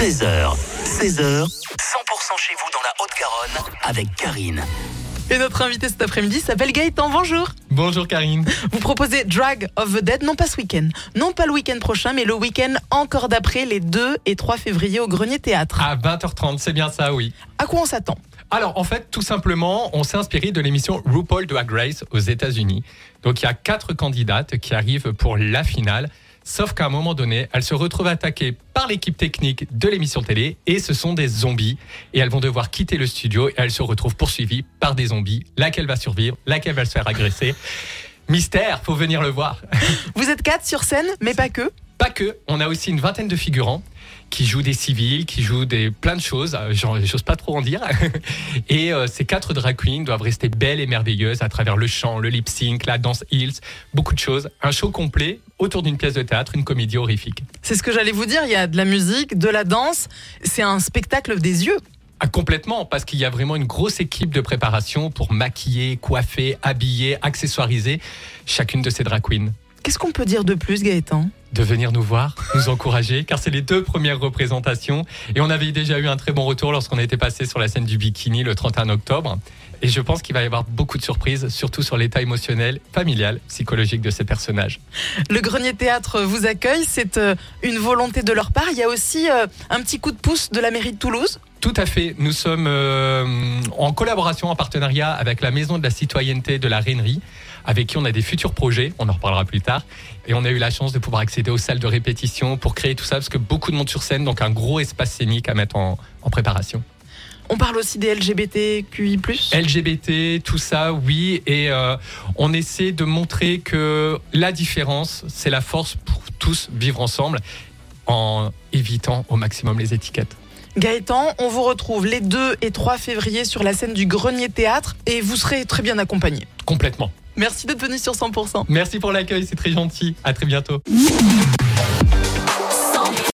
13h, 16h, 100% chez vous dans la Haute-Garonne avec Karine. Et notre invité cet après-midi s'appelle Gaëtan. Bonjour. Bonjour Karine. Vous proposez Drag of the Dead, non pas ce week-end, non pas le week-end prochain, mais le week-end encore d'après, les 2 et 3 février au Grenier Théâtre. À 20h30, c'est bien ça, oui. À quoi on s'attend? Alors en fait, tout simplement, on s'est inspiré de l'émission RuPaul Drag Race aux États-Unis. Donc il y a quatre candidates qui arrivent pour la finale. Sauf qu'à un moment donné, elles se retrouvent attaquées par l'équipe technique de l'émission télé et ce sont des zombies. Et elles vont devoir quitter le studio et elles se retrouvent poursuivies par des zombies. Laquelle va survivre? Laquelle va se faire agresser? Mystère, faut venir le voir. Vous êtes quatre sur scène, mais pas que Pas que, on a aussi une vingtaine de figurants qui jouent des civils, qui jouent des plein de choses, euh, j'ose pas trop en dire. Et euh, ces quatre drag queens doivent rester belles et merveilleuses à travers le chant, le lip sync, la danse heels, beaucoup de choses. Un show complet autour d'une pièce de théâtre, une comédie horrifique. C'est ce que j'allais vous dire, il y a de la musique, de la danse, c'est un spectacle des yeux. Ah, complètement, parce qu'il y a vraiment une grosse équipe de préparation pour maquiller, coiffer, habiller, accessoiriser chacune de ces drag queens. Qu'est-ce qu'on peut dire de plus, Gaëtan? De venir nous voir, nous encourager, car c'est les deux premières représentations. Et on avait déjà eu un très bon retour lorsqu'on était passé sur la scène du bikini le 31 octobre. Et je pense qu'il va y avoir beaucoup de surprises, surtout sur l'état émotionnel, familial, psychologique de ces personnages. Le Grenier Théâtre vous accueille, c'est euh, une volonté de leur part. Il y a aussi euh, un petit coup de pouce de la mairie de Toulouse. Tout à fait. Nous sommes euh, en collaboration, en partenariat avec la Maison de la Citoyenneté de la Rainerie, avec qui on a des futurs projets. On en reparlera plus tard. Et on a eu la chance de pouvoir accéder aux salles de répétition pour créer tout ça, parce que beaucoup de monde sur scène, donc un gros espace scénique à mettre en, en préparation. On parle aussi des LGBTQI+. LGBT, tout ça, oui. Et euh, on essaie de montrer que la différence, c'est la force pour tous vivre ensemble en évitant au maximum les étiquettes. Gaëtan, on vous retrouve les 2 et 3 février sur la scène du Grenier Théâtre et vous serez très bien accompagné. Complètement. Merci d'être venu sur 100%. Merci pour l'accueil, c'est très gentil. À très bientôt.